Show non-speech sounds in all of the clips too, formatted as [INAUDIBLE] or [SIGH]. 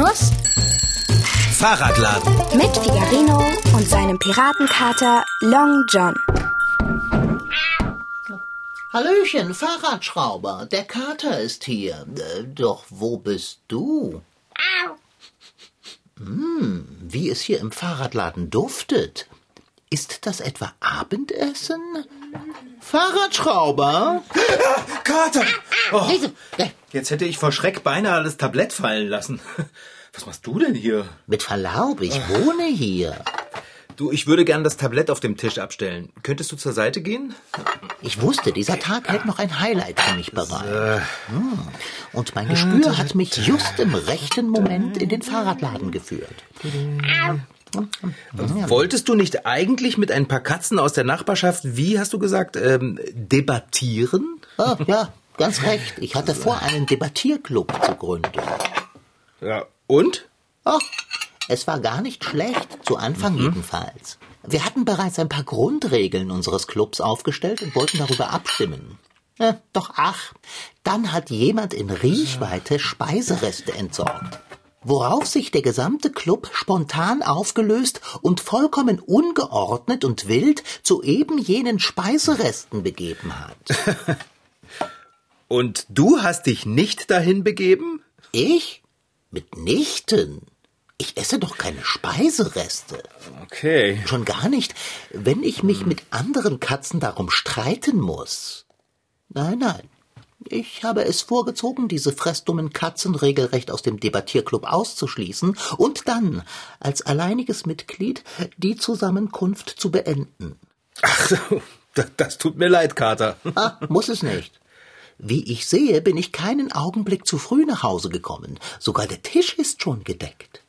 Figarinos Fahrradladen. mit Figarino und seinem Piratenkater Long John. Hallöchen, Fahrradschrauber. Der Kater ist hier. Äh, doch wo bist du? Hm, wie es hier im Fahrradladen duftet. Ist das etwa Abendessen? Fahrradschrauber? [LAUGHS] Kater! Oh, Diese- äh, jetzt hätte ich vor Schreck beinahe das Tablett fallen lassen. [LAUGHS] Was machst du denn hier? Mit Verlaub, ich wohne hier. Du, ich würde gern das Tablett auf dem Tisch abstellen. Könntest du zur Seite gehen? Ich wusste, dieser Tag hält noch ein Highlight für mich bereit. Hm. Und mein Gespür hat mich just im rechten Moment in den Fahrradladen geführt. Wolltest du nicht eigentlich mit ein paar Katzen aus der Nachbarschaft, wie hast du gesagt, ähm, debattieren? Ah, ja, ganz recht. Ich hatte vor, einen Debattierclub zu gründen. Ja. Und? Ach, es war gar nicht schlecht, zu Anfang jedenfalls. Wir hatten bereits ein paar Grundregeln unseres Clubs aufgestellt und wollten darüber abstimmen. Äh, doch ach, dann hat jemand in Riechweite Speisereste entsorgt. Worauf sich der gesamte Club spontan aufgelöst und vollkommen ungeordnet und wild zu eben jenen Speiseresten begeben hat. [LAUGHS] Und du hast dich nicht dahin begeben? Ich? Mitnichten. Ich esse doch keine Speisereste. Okay. Schon gar nicht, wenn ich mich mit anderen Katzen darum streiten muss. Nein, nein. Ich habe es vorgezogen, diese fressdummen Katzen regelrecht aus dem Debattierclub auszuschließen und dann als alleiniges Mitglied die Zusammenkunft zu beenden. Ach, das, das tut mir leid, Kater. Ah, muss es nicht. Wie ich sehe, bin ich keinen Augenblick zu früh nach Hause gekommen. Sogar der Tisch ist schon gedeckt.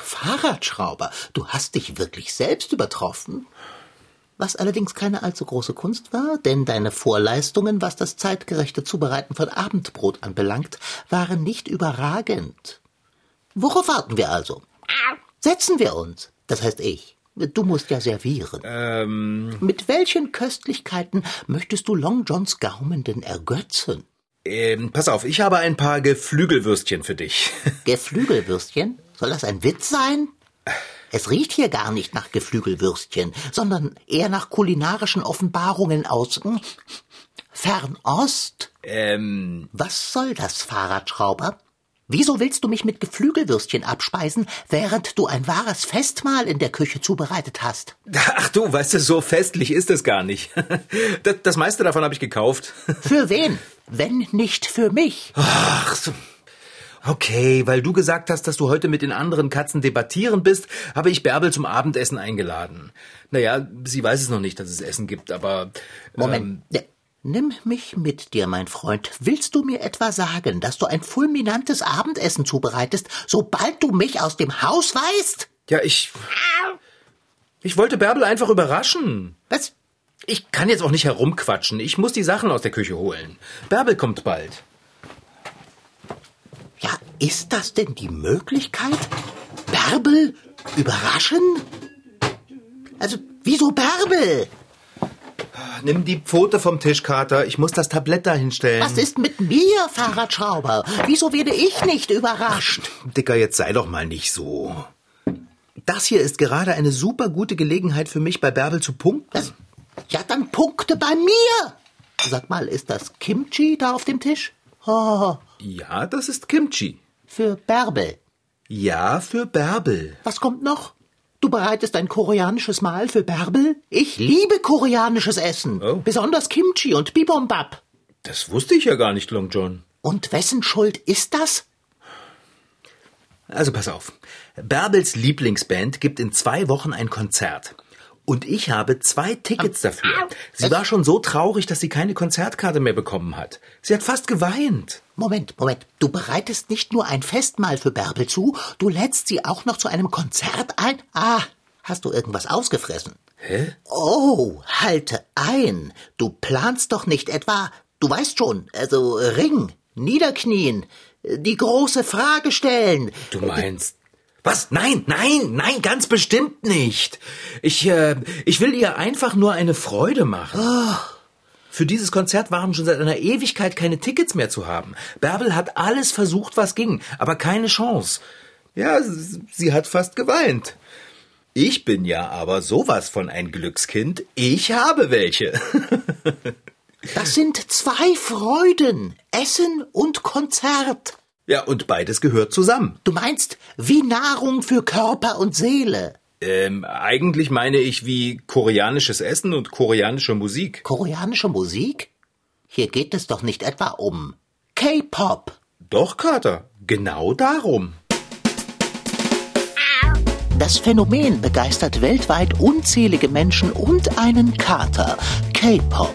Fahrradschrauber, du hast dich wirklich selbst übertroffen. Was allerdings keine allzu große Kunst war, denn deine Vorleistungen, was das zeitgerechte Zubereiten von Abendbrot anbelangt, waren nicht überragend. Worauf warten wir also? Setzen wir uns. Das heißt ich. Du musst ja servieren. Ähm, Mit welchen Köstlichkeiten möchtest du Long Johns Gaumen denn ergötzen? ähm, pass auf, ich habe ein paar Geflügelwürstchen für dich. [LAUGHS] Geflügelwürstchen? Soll das ein Witz sein? Es riecht hier gar nicht nach Geflügelwürstchen, sondern eher nach kulinarischen Offenbarungen aus hm, Fernost. Ähm, Was soll das, Fahrradschrauber? Wieso willst du mich mit Geflügelwürstchen abspeisen, während du ein wahres Festmahl in der Küche zubereitet hast? ach du, weißt du, so festlich ist es gar nicht. [LAUGHS] Das, das meiste davon habe ich gekauft. Für wen? Wenn nicht für mich. Ach so. Okay, weil du gesagt hast, dass du heute mit den anderen Katzen debattieren bist, habe ich Bärbel zum Abendessen eingeladen. Naja, sie weiß es noch nicht, dass es Essen gibt, aber... Moment. Ne, Nimm mich mit dir, mein Freund. Willst du mir etwa sagen, dass du ein fulminantes Abendessen zubereitest, sobald du mich aus dem Haus weist? Ja, ich... Ich wollte Bärbel einfach überraschen. Was? Ich kann jetzt auch nicht herumquatschen. Ich muss die Sachen aus der Küche holen. Bärbel kommt bald. Ja, ist das denn die Möglichkeit? Bärbel überraschen? Also, wieso Bärbel? Nimm die Pfote vom Tisch, Kater. Ich muss das Tablett da hinstellen. Was ist mit mir, Fahrradschrauber? Wieso werde ich nicht überrascht? Dicker, jetzt sei doch mal nicht so. Das hier ist gerade eine super gute Gelegenheit für mich, bei Bärbel zu punkten. Das, ja, dann punkte bei mir. Sag mal, ist das Kimchi da auf dem Tisch? Oh, Ja, das ist Kimchi. für Bärbel. Ja, für Bärbel. Was kommt noch? Du bereitest ein koreanisches Mahl für Bärbel? Ich liebe koreanisches Essen. Oh. Besonders Kimchi und Bibimbap. Das wusste ich ja gar nicht, Long John. Und wessen Schuld ist das? Also pass auf. Bärbels Lieblingsband gibt in zwei Wochen ein Konzert. Und ich habe zwei Tickets dafür. Sie war schon so traurig, dass sie keine Konzertkarte mehr bekommen hat. Sie hat fast geweint. Moment, Moment. Du bereitest nicht nur ein Festmahl für Bärbel zu, du lädst sie auch noch zu einem Konzert ein? Ah, hast du irgendwas ausgefressen? Hä? Oh, halte ein. Du planst doch nicht etwa, du weißt schon, also Ring, niederknien, die große Frage stellen. Du meinst. Was? Nein, nein, nein, ganz bestimmt nicht. Ich, äh, ich will ihr einfach nur eine Freude machen. Für dieses Konzert waren schon seit einer Ewigkeit keine Tickets mehr zu haben. Bärbel hat alles versucht, was ging, aber keine Chance. Ja, sie hat fast geweint. Ich bin ja aber sowas von ein Glückskind. Ich habe welche. [LAUGHS] das sind zwei Freuden. Essen und Konzert. Ja, und beides gehört zusammen. Du meinst wie Nahrung für Körper und Seele. Ähm, eigentlich meine ich wie koreanisches Essen und koreanische Musik. Koreanische Musik? Hier geht es doch nicht etwa um K-Pop. Doch, Kater, genau darum. Das Phänomen begeistert weltweit unzählige Menschen und einen Kater, K-Pop.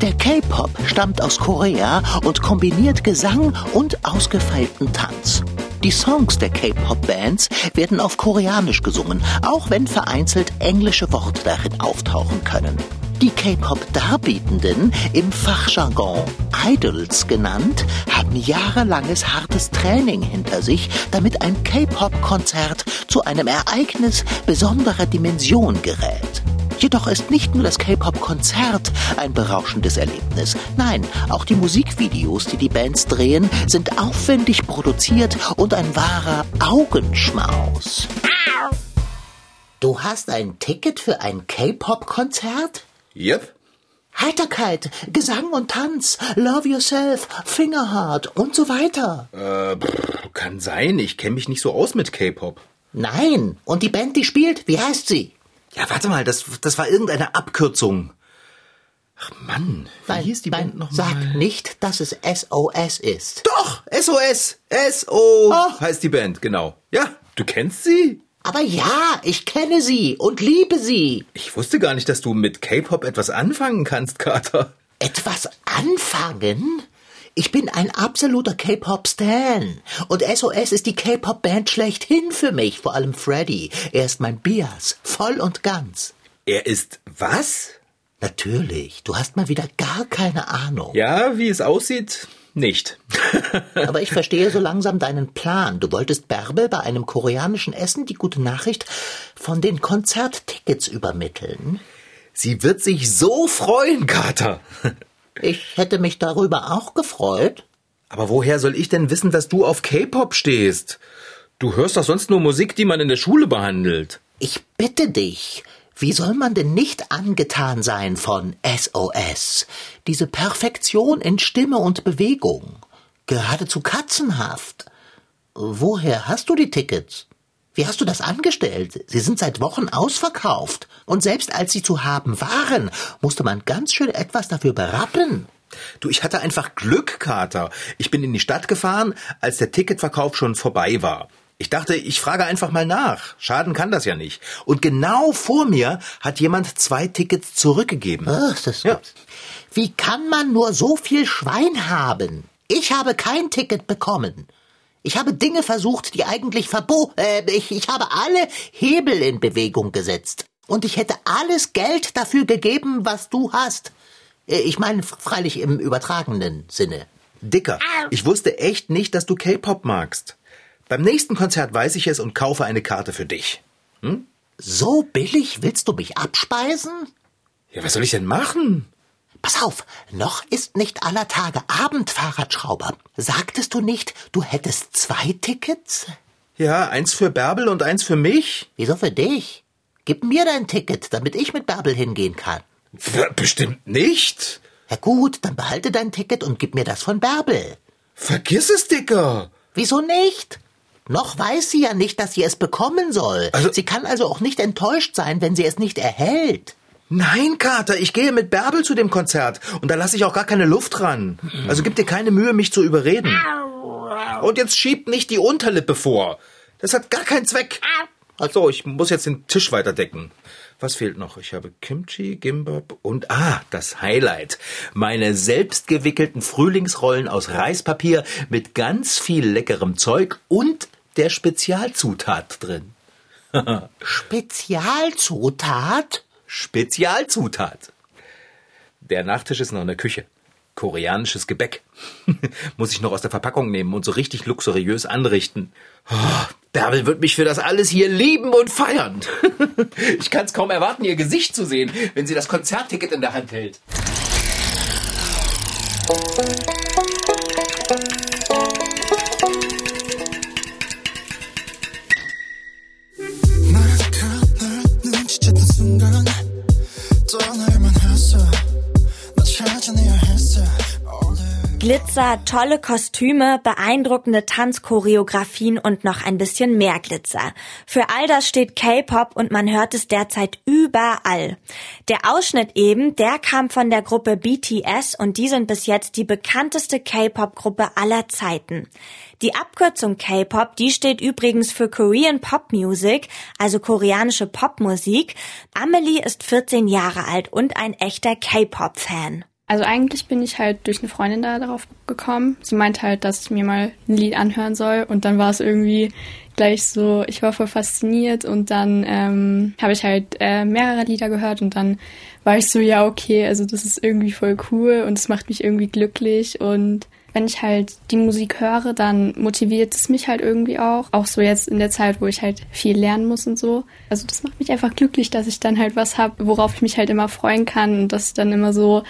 Der K-Pop stammt aus Korea und kombiniert Gesang und ausgefeilten Tanz. Die Songs der K-Pop-Bands werden auf Koreanisch gesungen, auch wenn vereinzelt englische Worte darin auftauchen können. Die K-Pop-Darbietenden, im Fachjargon Idols genannt, haben jahrelanges hartes Training hinter sich, damit ein K-Pop-Konzert zu einem Ereignis besonderer Dimension gerät. Jedoch ist nicht nur das K-Pop-Konzert ein berauschendes Erlebnis. Nein, auch die Musikvideos, die die Bands drehen, sind aufwendig produziert und ein wahrer Augenschmaus. Du hast ein Ticket für ein K-Pop-Konzert? Yep. Heiterkeit, Gesang und Tanz, Love Yourself, Fingerheart und so weiter. Äh, pff, kann sein. Ich kenne mich nicht so aus mit K-Pop. Nein. Und die Band, die spielt, wie heißt sie? Ja, warte mal, das, das war irgendeine Abkürzung. Ach Mann, wie Nein, hieß die nein, Band nochmal? Sag nicht, dass es SOS ist. Doch, SOS. SO heißt die Band, genau. Ja, du kennst sie? Aber ja, ich kenne sie und liebe sie. Ich wusste gar nicht, dass du mit K-Pop etwas anfangen kannst, Kater. Etwas anfangen? Ich bin ein absoluter K-Pop-Stan. Und SOS ist die K-Pop-Band schlechthin für mich, vor allem Freddy. Er ist mein Bias, voll und ganz. Er ist was? Natürlich, du hast mal wieder gar keine Ahnung. Ja, wie es aussieht, nicht. [LAUGHS] Aber ich verstehe so langsam deinen Plan. Du wolltest Bärbel bei einem koreanischen Essen die gute Nachricht von den Konzerttickets übermitteln. Sie wird sich so freuen, Kater. Ich hätte mich darüber auch gefreut. Aber woher soll ich denn wissen, dass du auf K-Pop stehst? Du hörst doch sonst nur Musik, die man in der Schule behandelt. Ich bitte dich, wie soll man denn nicht angetan sein von SOS? Diese Perfektion in Stimme und Bewegung. Geradezu katzenhaft. Woher hast du die Tickets? Wie hast du das angestellt? Sie sind seit Wochen ausverkauft. Und selbst als sie zu haben waren, musste man ganz schön etwas dafür berappen. Du, ich hatte einfach Glück, Kater. Ich bin in die Stadt gefahren, als der Ticketverkauf schon vorbei war. Ich dachte, ich frage einfach mal nach. Schaden kann das ja nicht. Und genau vor mir hat jemand zwei Tickets zurückgegeben. Ach, das Ja. Wie kann man nur so viel Schwein haben? Ich habe kein Ticket bekommen. Ich habe Dinge versucht, die eigentlich verboten. Äh, ich, ich habe alle Hebel in Bewegung gesetzt. Und ich hätte alles Geld dafür gegeben, was du hast. Äh, Ich meine, freilich im übertragenen Sinne. Dicker, ich wusste echt nicht, dass du K-Pop magst. Beim nächsten Konzert weiß ich es und kaufe eine Karte für dich. So billig willst du mich abspeisen? Ja, was soll ich denn machen? Pass auf, noch ist nicht aller Tage Abend, Fahrradschrauber. Sagtest du nicht, du hättest zwei Tickets? Ja, eins für Bärbel und eins für mich? Wieso für dich? Gib mir dein Ticket, damit ich mit Bärbel hingehen kann. Bestimmt nicht. Ja gut, dann behalte dein Ticket und gib mir das von Bärbel. Vergiss es, Dicker. Wieso nicht? Noch weiß sie ja nicht, dass sie es bekommen soll. Also- sie kann also auch nicht enttäuscht sein, wenn sie es nicht erhält. Nein, Kater, ich gehe mit Bärbel zu dem Konzert und da lasse ich auch gar keine Luft ran. Also gib dir keine Mühe, mich zu überreden. Und jetzt schiebt nicht die Unterlippe vor. Das hat gar keinen Zweck. Also, ich muss jetzt den Tisch weiterdecken. Was fehlt noch? Ich habe Kimchi, Gimbap und ah, das Highlight. Meine selbstgewickelten Frühlingsrollen aus Reispapier mit ganz viel leckerem Zeug und der Spezialzutat drin. [LAUGHS] Spezialzutat? Spezialzutat. Der Nachtisch ist noch in der Küche. Koreanisches Gebäck. [LAUGHS] Muss ich noch aus der Verpackung nehmen und so richtig luxuriös anrichten. Oh, Bärbel wird mich für das alles hier lieben und feiern. [LAUGHS] ich kann es kaum erwarten, ihr Gesicht zu sehen, wenn sie das Konzertticket in der Hand hält. Glitzer, tolle Kostüme, beeindruckende Tanzchoreografien und noch ein bisschen mehr Glitzer. Für all das steht K-Pop und man hört es derzeit überall. Der Ausschnitt eben, der kam von der Gruppe BTS und die sind bis jetzt die bekannteste K-Pop-Gruppe aller Zeiten. Die Abkürzung K-Pop, die steht übrigens für Korean Pop Music, also koreanische Popmusik. Amelie ist 14 Jahre alt und ein echter K-Pop-Fan. Also eigentlich bin ich halt durch eine Freundin da darauf gekommen. Sie meinte halt, dass ich mir mal ein Lied anhören soll und dann war es irgendwie gleich so, ich war voll fasziniert und dann ähm, habe ich halt äh, mehrere Lieder gehört und dann war ich so, ja okay, also das ist irgendwie voll cool und es macht mich irgendwie glücklich und wenn ich halt die Musik höre, dann motiviert es mich halt irgendwie auch. Auch so jetzt in der Zeit, wo ich halt viel lernen muss und so. Also das macht mich einfach glücklich, dass ich dann halt was habe, worauf ich mich halt immer freuen kann und dass ich dann immer so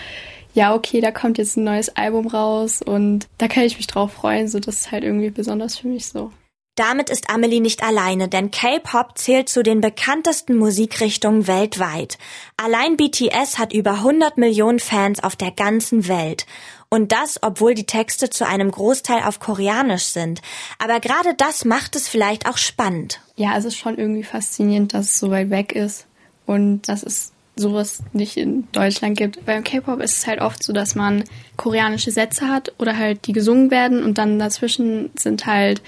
ja, okay, da kommt jetzt ein neues Album raus und da kann ich mich drauf freuen. So, das ist halt irgendwie besonders für mich so. Damit ist Amelie nicht alleine, denn K-Pop zählt zu den bekanntesten Musikrichtungen weltweit. Allein BTS hat über 100 Millionen Fans auf der ganzen Welt. Und das, obwohl die Texte zu einem Großteil auf Koreanisch sind. Aber gerade das macht es vielleicht auch spannend. Ja, es ist schon irgendwie faszinierend, dass es so weit weg ist und dass es sowas nicht in Deutschland gibt. Beim K-Pop ist es halt oft so, dass man koreanische Sätze hat oder halt die gesungen werden und dann dazwischen sind halt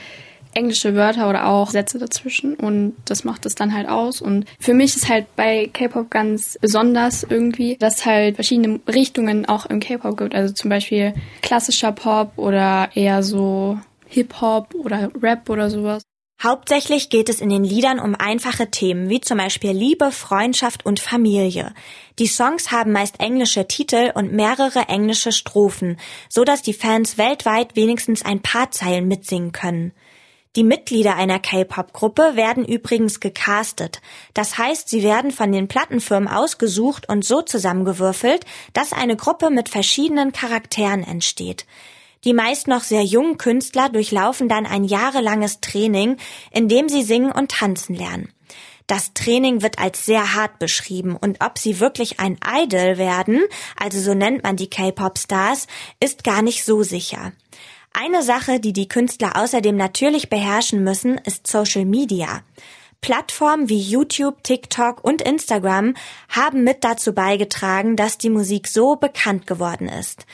englische Wörter oder auch Sätze dazwischen und das macht es dann halt aus und für mich ist halt bei K-Pop ganz besonders irgendwie, dass halt verschiedene Richtungen auch im K-Pop gibt, also zum Beispiel klassischer Pop oder eher so Hip-Hop oder Rap oder sowas. Hauptsächlich geht es in den Liedern um einfache Themen wie zum Beispiel Liebe, Freundschaft und Familie. Die Songs haben meist englische Titel und mehrere englische Strophen, so dass die Fans weltweit wenigstens ein paar Zeilen mitsingen können. Die Mitglieder einer K-Pop-Gruppe werden übrigens gecastet. Das heißt, sie werden von den Plattenfirmen ausgesucht und so zusammengewürfelt, dass eine Gruppe mit verschiedenen Charakteren entsteht. Die meist noch sehr jungen Künstler durchlaufen dann ein jahrelanges Training, in dem sie singen und tanzen lernen. Das Training wird als sehr hart beschrieben und ob sie wirklich ein Idol werden, also so nennt man die K-Pop-Stars, ist gar nicht so sicher. Eine Sache, die die Künstler außerdem natürlich beherrschen müssen, ist Social Media. Plattformen wie YouTube, TikTok und Instagram haben mit dazu beigetragen, dass die Musik so bekannt geworden ist.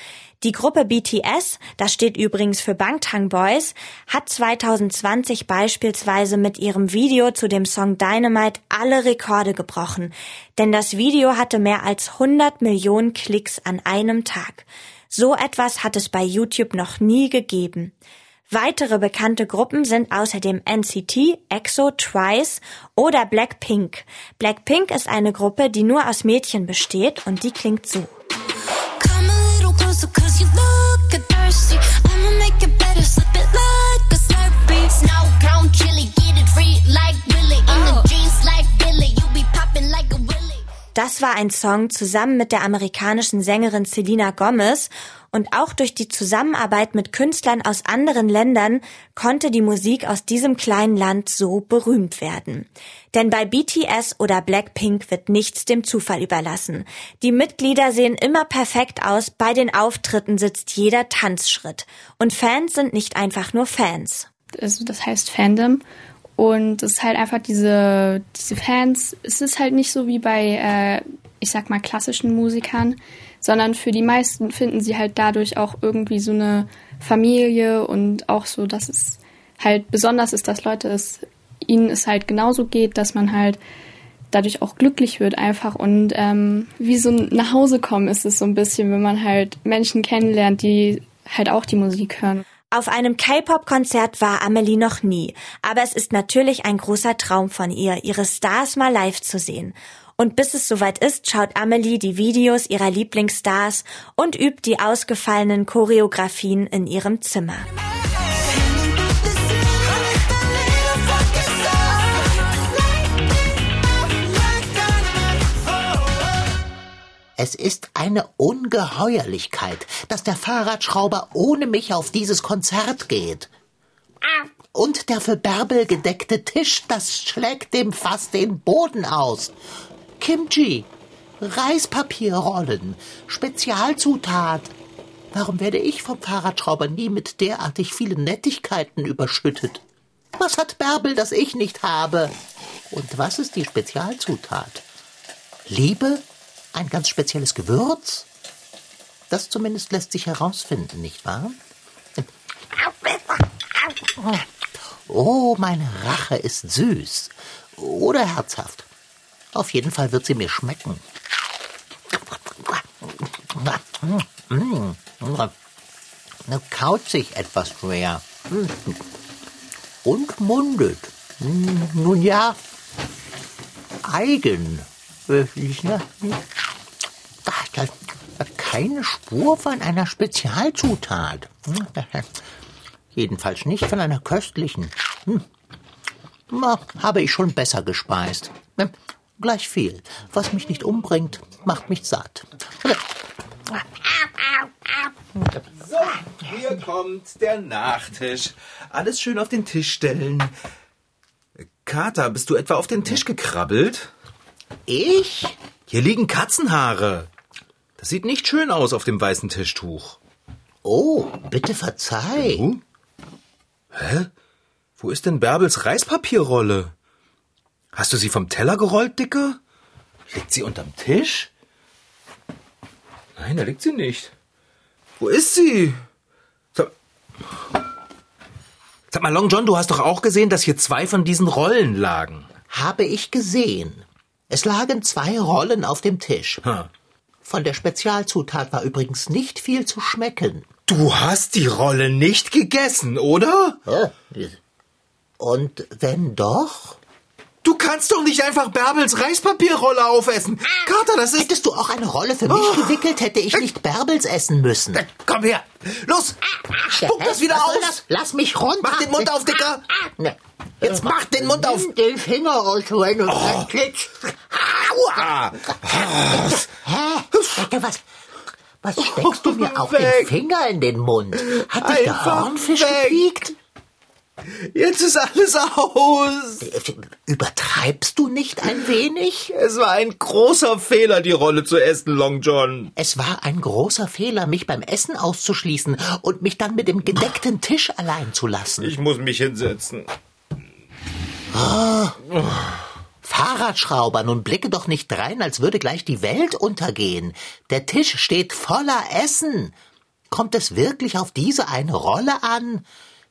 Die Gruppe BTS, das steht übrigens für Bangtan Boys, hat 2020 beispielsweise mit ihrem Video zu dem Song Dynamite alle Rekorde gebrochen, denn das Video hatte mehr als 100 Millionen Klicks an einem Tag. So etwas hat es bei YouTube noch nie gegeben. Weitere bekannte Gruppen sind außerdem NCT, EXO, Twice oder Blackpink. Blackpink ist eine Gruppe, die nur aus Mädchen besteht und die klingt so. Das war ein Song zusammen mit der amerikanischen Sängerin Selena Gomez und auch durch die Zusammenarbeit mit Künstlern aus anderen Ländern konnte die Musik aus diesem kleinen Land so berühmt werden. Denn bei BTS oder Blackpink wird nichts dem Zufall überlassen. Die Mitglieder sehen immer perfekt aus, bei den Auftritten sitzt jeder Tanzschritt. Und Fans sind nicht einfach nur Fans. Also das heißt Fandom und es ist halt einfach diese, diese Fans, es ist halt nicht so wie bei, äh, ich sag mal, klassischen Musikern, sondern für die meisten finden sie halt dadurch auch irgendwie so eine Familie und auch so, dass es halt besonders ist, dass Leute es, ihnen es halt genauso geht, dass man halt dadurch auch glücklich wird einfach und ähm, wie so ein nach Hause kommen ist es so ein bisschen, wenn man halt Menschen kennenlernt, die halt auch die Musik hören. Auf einem K-Pop-Konzert war Amelie noch nie, aber es ist natürlich ein großer Traum von ihr, ihre Stars mal live zu sehen. Und bis es soweit ist, schaut Amelie die Videos ihrer Lieblingsstars und übt die ausgefallenen Choreografien in ihrem Zimmer. Es ist eine Ungeheuerlichkeit, dass der Fahrradschrauber ohne mich auf dieses Konzert geht. Und der für Bärbel gedeckte Tisch, das schlägt dem fast den Boden aus. Kimchi, Reispapierrollen, Spezialzutat, Warum werde ich vom Fahrradschrauber nie mit derartig vielen Nettigkeiten überschüttet? Was hat Bärbel, das ich nicht habe? Und was ist die Spezialzutat? Liebe? Ein ganz spezielles Gewürz? Das zumindest lässt sich herausfinden, nicht wahr? Oh, meine Rache ist süß. Oder herzhaft. Auf jeden Fall wird sie mir schmecken. Kaut sich etwas schwer. Und mundet. Nun ja, eigen. Ne? Keine Spur von einer Spezialzutat. Jedenfalls nicht von einer köstlichen. Hm. Na, habe ich schon besser gespeist. Gleich viel. Was mich nicht umbringt, macht mich satt. So, hier kommt der Nachtisch. Alles schön auf den Tisch stellen. Kater, bist du etwa auf den Tisch gekrabbelt? Ich? Hier liegen Katzenhaare. Sieht nicht schön aus auf dem weißen Tischtuch. Oh, bitte verzeih. Uh? Hä? Wo ist denn Bärbels Reispapierrolle? Hast du sie vom Teller gerollt, Dicker? Liegt sie unterm Tisch? Nein, da liegt sie nicht. Wo ist sie? Sag, Sag mal, Long John, du hast doch auch gesehen, dass hier zwei von diesen Rollen lagen. Habe ich gesehen. Es lagen zwei Rollen auf dem Tisch. Ha. Von der Spezialzutat war übrigens nicht viel zu schmecken. Du hast die Rolle nicht gegessen, oder? Und wenn doch? Du kannst doch nicht einfach Bärbels Reispapierrolle aufessen. Kater, das ist... Hättest du auch eine Rolle für mich Oh. gewickelt, hätte ich nicht Bärbels essen müssen. Komm her. Los, spuck das wieder aus. das? Lass mich runter. Mach den Mund auf, Dicker. Ne. Jetzt mach den Mund auf. Nimm den Finger rausholen und dann klitsch. Hä? Was, was steckst du mir auch Weg. den Finger in den Mund? Hat dich der Einfach Hornfisch weg. gepiekt? Jetzt ist alles aus. Übertreibst du nicht ein wenig? Es war ein großer Fehler, die Rolle zu essen, Long John. Es war ein großer Fehler, mich beim Essen auszuschließen und mich dann mit dem gedeckten Tisch allein zu lassen. Ich muss mich hinsetzen. Fahrradschrauber, nun blicke doch nicht drein, als würde gleich die Welt untergehen. Der Tisch steht voller Essen. Kommt es wirklich auf diese eine Rolle an?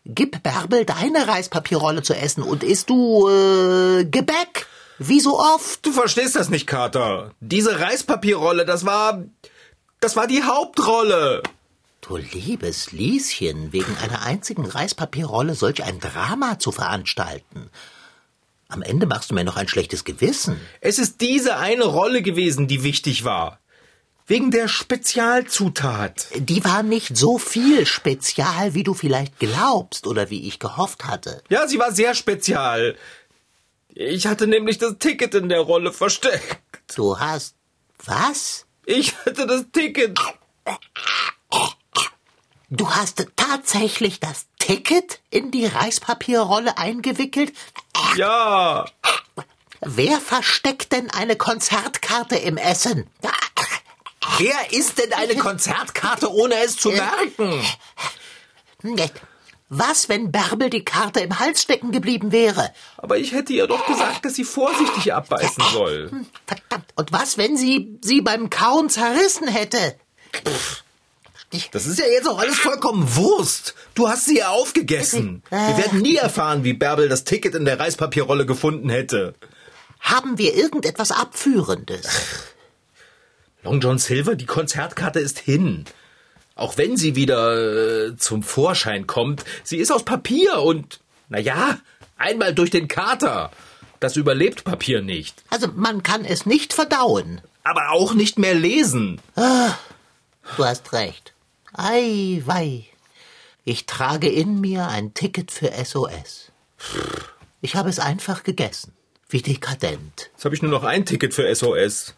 Gib Bärbel deine Reispapierrolle zu essen und isst du äh, Gebäck, wie so oft. Du verstehst das nicht, Kater. Diese Reispapierrolle, das war... Das war die Hauptrolle. Du liebes Lieschen, wegen einer einzigen Reispapierrolle solch ein Drama zu veranstalten. Am Ende machst du mir noch ein schlechtes Gewissen. Es ist diese eine Rolle gewesen, die wichtig war. Wegen der Spezialzutat. Die war nicht so viel spezial, wie du vielleicht glaubst oder wie ich gehofft hatte. Ja, sie war sehr spezial. Ich hatte nämlich das Ticket in der Rolle versteckt. Du hast was? Ich hatte das Ticket. Du hast tatsächlich das Ticket in die Reispapierrolle eingewickelt? Ja. Wer versteckt denn eine Konzertkarte im Essen? Wer isst denn eine Konzertkarte, ohne es zu merken? Was, wenn Bärbel die Karte im Hals stecken geblieben wäre? Aber ich hätte ihr doch gesagt, dass sie vorsichtig abbeißen soll. Verdammt. Und was, wenn sie sie beim Kauen zerrissen hätte? Das ist ja jetzt auch alles vollkommen Wurst. Du hast sie ja aufgegessen. Wir werden nie erfahren, wie Bärbel das Ticket in der Reispapierrolle gefunden hätte. Haben wir irgendetwas Abführendes? Long John Silver, die Konzertkarte ist hin. Auch wenn sie wieder äh, zum Vorschein kommt, sie ist aus Papier und, na ja, einmal durch den Kater. Das überlebt Papier nicht. Also man kann es nicht verdauen. Aber auch nicht mehr lesen. Du hast recht. Ei, wei. Ich trage in mir ein Ticket für SOS. Ich habe es einfach gegessen. Wie dekadent. Jetzt habe ich nur noch ein Ticket für SOS.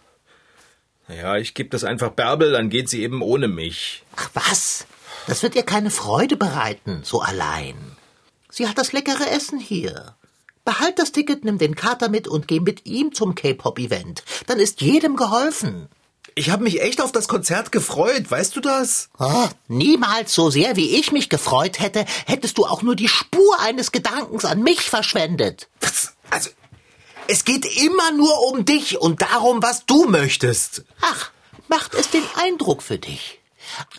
Naja, ich gebe das einfach Bärbel, dann geht sie eben ohne mich. Ach was? Das wird ihr keine Freude bereiten, so allein. Sie hat das leckere Essen hier. Behalt das Ticket, nimm den Kater mit und geh mit ihm zum K-Pop-Event. Dann ist jedem geholfen. Ich habe mich echt auf das Konzert gefreut, weißt du das? Oh, niemals so sehr, wie ich mich gefreut hätte, hättest du auch nur die Spur eines Gedankens an mich verschwendet. Was? Also, es geht immer nur um dich und darum, was du möchtest. Ach, macht es den Eindruck für dich?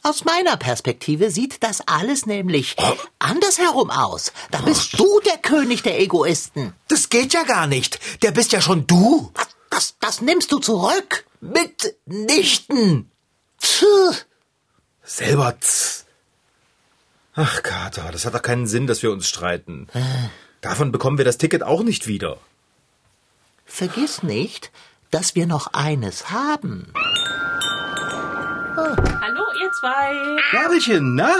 Aus meiner Perspektive sieht das alles nämlich andersherum aus. Da bist du der König der Egoisten. Das geht ja gar nicht. Der bist ja schon du. Das, das, das nimmst du zurück. Mitnichten. Puh. Selber. Tz. Ach, Kater, das hat doch keinen Sinn, dass wir uns streiten. Davon bekommen wir das Ticket auch nicht wieder. Vergiss nicht, dass wir noch eines haben. Hallo, ihr zwei. Gabelchen, na?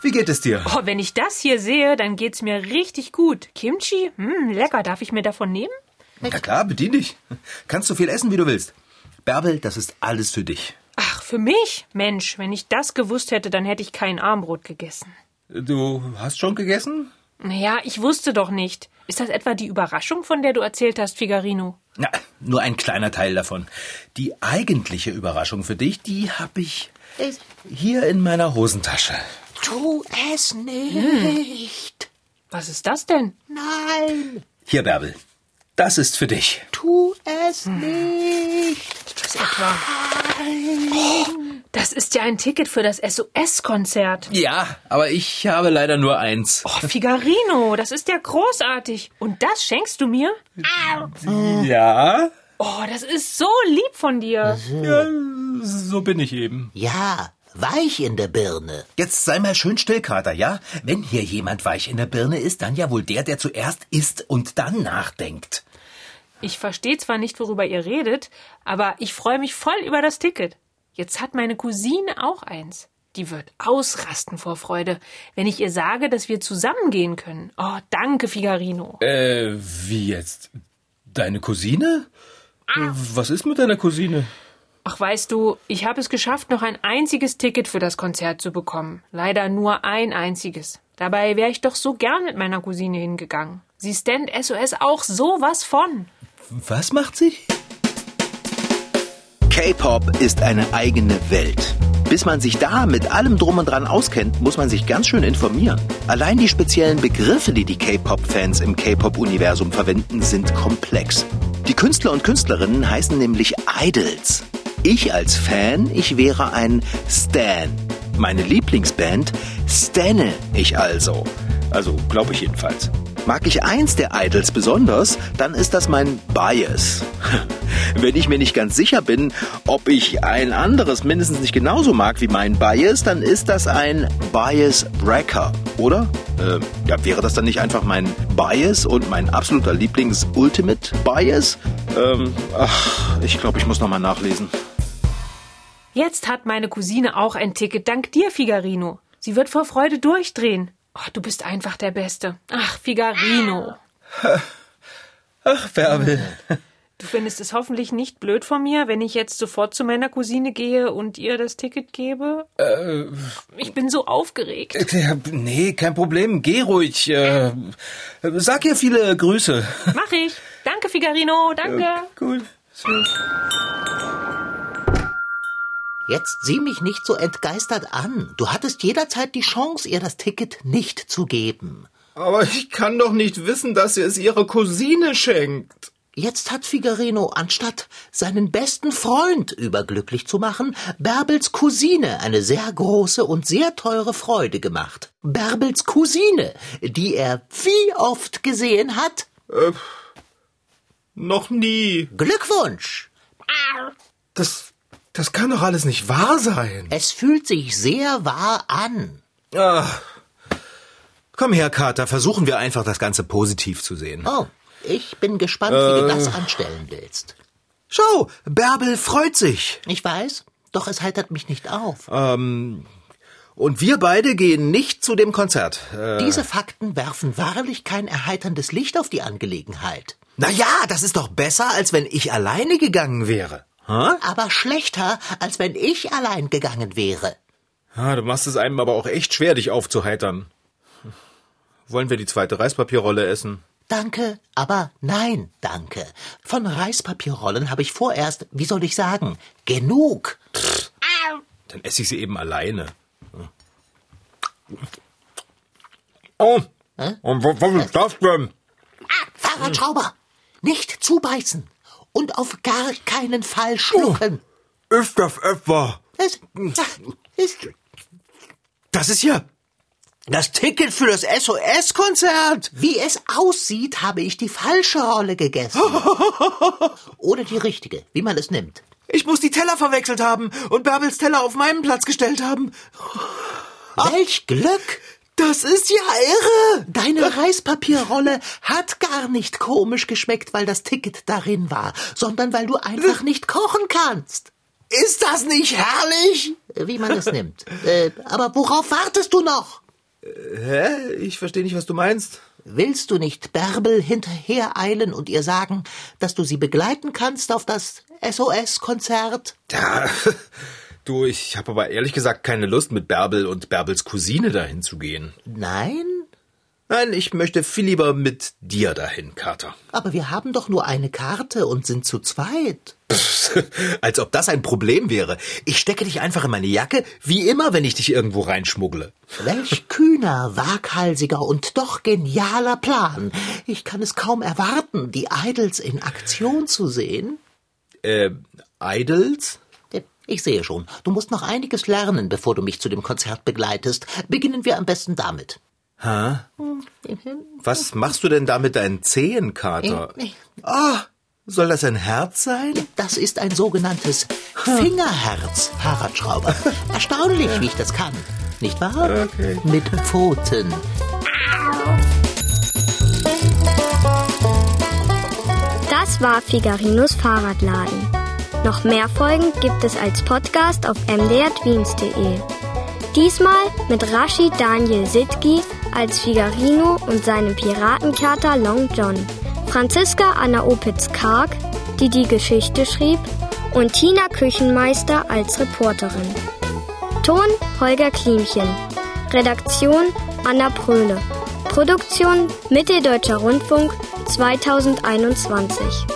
Wie geht es dir? Oh, wenn ich das hier sehe, dann geht's mir richtig gut. Kimchi? Hm, lecker. Darf ich mir davon nehmen? Na klar, bedien dich. Kannst so viel essen, wie du willst. Bärbel, das ist alles für dich. Ach, für mich? Mensch, wenn ich das gewusst hätte, dann hätte ich kein Armbrot gegessen. Du hast schon gegessen? Naja, ich wusste doch nicht. Ist das etwa die Überraschung, von der du erzählt hast, Figarino? Na, nur ein kleiner Teil davon. Die eigentliche Überraschung für dich, die habe ich hier in meiner Hosentasche. Tu es nicht. Was ist das denn? Nein, Hier, Bärbel. Das ist für dich. tu es nicht. Das etwa. Oh, das ist ja ein Ticket für das SOS-Konzert. Ja, aber ich habe leider nur eins. Oh, Figarino, das ist ja großartig. Und das schenkst du mir? Ja? Oh, das ist so lieb von dir. Ja, so bin ich eben. Ja, weich in der Birne. Jetzt sei mal schön still, Kater, ja? Wenn hier jemand weich in der Birne ist, dann ja wohl der, der zuerst isst und dann nachdenkt. Ich verstehe zwar nicht, worüber ihr redet, aber ich freue mich voll über das Ticket. Jetzt hat meine Cousine auch eins. Die wird ausrasten vor Freude, wenn ich ihr sage, dass wir zusammen gehen können. Oh, danke, Figarino. Äh, wie jetzt? Deine Cousine? Was ist mit deiner Cousine? Ach, weißt du, ich habe es geschafft, noch ein einziges Ticket für das Konzert zu bekommen. Leider nur ein einziges. Dabei wäre ich doch so gern mit meiner Cousine hingegangen. Sie stand SOS auch sowas von. Was macht sie? K-Pop ist eine eigene Welt. Bis man sich da mit allem drum und dran auskennt, muss man sich ganz schön informieren. Allein die speziellen Begriffe, die die K-Pop-Fans im K-Pop-Universum verwenden, sind komplex. Die Künstler und Künstlerinnen heißen nämlich Idols. Ich als Fan, ich wäre ein Stan. Meine Lieblingsband stanne ich also. Also glaube ich jedenfalls. Mag ich eins der Idols besonders, dann ist das mein Bias. [LAUGHS] Wenn ich mir nicht ganz sicher bin, ob ich ein anderes mindestens nicht genauso mag wie mein Bias, dann ist das ein Bias Wrecker, oder? Äh, ja, wäre das dann nicht einfach mein Bias und mein absoluter Lieblings-Ultimate Bias? Ähm, ach, ich glaube, ich muss nochmal nachlesen. Jetzt hat meine Cousine auch ein Ticket, dank dir, Figarino. Sie wird vor Freude durchdrehen. Oh, du bist einfach der Beste. Ach, Figarino. Ach, Bärbel. Du findest es hoffentlich nicht blöd von mir, wenn ich jetzt sofort zu meiner Cousine gehe und ihr das Ticket gebe? Äh, Ich bin so aufgeregt. ja, nee, kein Problem. Geh ruhig. Äh, sag ihr viele Grüße. Mach ich. Danke, Figarino. Danke. Gut. Jetzt sieh mich nicht so entgeistert an. Du hattest jederzeit die Chance, ihr das Ticket nicht zu geben. Aber ich kann doch nicht wissen, dass ihr es ihrer Cousine schenkt. Jetzt hat Figarino, anstatt seinen besten Freund überglücklich zu machen, Bärbels Cousine eine sehr große und sehr teure Freude gemacht. Bärbels Cousine, die er wie oft gesehen hat? Noch nie. Glückwunsch! Das, das kann doch alles nicht wahr sein. Es fühlt sich sehr wahr an. Ach. Komm her, Kater, versuchen wir einfach das Ganze positiv zu sehen. Oh, ich bin gespannt, wie du das anstellen willst. Schau, Bärbel freut sich. Ich weiß, doch es heitert mich nicht auf. Und wir beide gehen nicht zu dem Konzert. Äh, Diese Fakten werfen wahrlich kein erheiterndes Licht auf die Angelegenheit. na ja, das ist doch besser, als wenn ich alleine gegangen wäre. Hä? Aber schlechter, als wenn ich allein gegangen wäre. Ja, du machst es einem aber auch echt schwer, dich aufzuheitern. Wollen wir die zweite Reispapierrolle essen? danke, aber nein, danke. Von Reispapierrollen habe ich vorerst, wie soll ich sagen, genug. Dann esse ich sie eben alleine. Oh, und was, was ist das denn? Fahrradschrauber, nicht zubeißen und auf gar keinen Fall schlucken. Ist das etwa? Es, es, Das ist ja das Ticket für das SOS-Konzert. wie es aussieht, habe ich die falsche Rolle gegessen. [LAUGHS] Oder die richtige, wie man es nimmt. Ich muss die Teller verwechselt haben und Bärbels Teller auf meinen Platz gestellt haben. Welch Glück! Das ist ja irre. Deine [LAUGHS] Reispapierrolle hat gar nicht komisch geschmeckt, weil das Ticket darin war, sondern weil du einfach nicht kochen kannst. Ist das nicht herrlich? Wie man es nimmt. Äh, aber worauf wartest du noch? Hä? Ich verstehe nicht, was du meinst. Willst du nicht Bärbel hinterhereilen und ihr sagen, dass du sie begleiten kannst auf das SOS-Konzert? Ja, [LAUGHS] du, ich habe aber ehrlich gesagt keine Lust, mit Bärbel und Bärbels Cousine dahin zu gehen. Nein? Nein, ich möchte viel lieber mit dir dahin, Kater. Aber wir haben doch nur eine Karte und sind zu zweit. [LAUGHS] Als ob das ein Problem wäre. Ich stecke dich einfach in meine Jacke, wie immer, wenn ich dich irgendwo reinschmuggle. Welch [LAUGHS] kühner, waghalsiger und doch genialer Plan. Ich kann es kaum erwarten, die Idols in Aktion zu sehen. Äh, Idols? Ich sehe schon, du musst noch einiges lernen, bevor du mich zu dem Konzert begleitest. Beginnen wir am besten damit. Hä? Was machst du denn da mit deinen Zehen, Kater? Ah, soll das ein Herz sein? Das ist ein sogenanntes Fingerherz, Fahrradschrauber. [LAUGHS] Erstaunlich, wie ich das kann. Nicht wahr? Okay. Mit Pfoten. Das war Figarinos Fahrradladen. Noch mehr Folgen gibt es als Podcast auf mdrtweens.de. Diesmal mit Rashid Daniel Sitki als Figarino und seinem Piratenkater Long John, Franziska Anna Opitz-Karg, die die Geschichte schrieb, und Tina Küchenmeister als Reporterin. Ton Holger Klimchen. Redaktion Anna Pröhle. Produktion Mitteldeutscher Rundfunk 2021.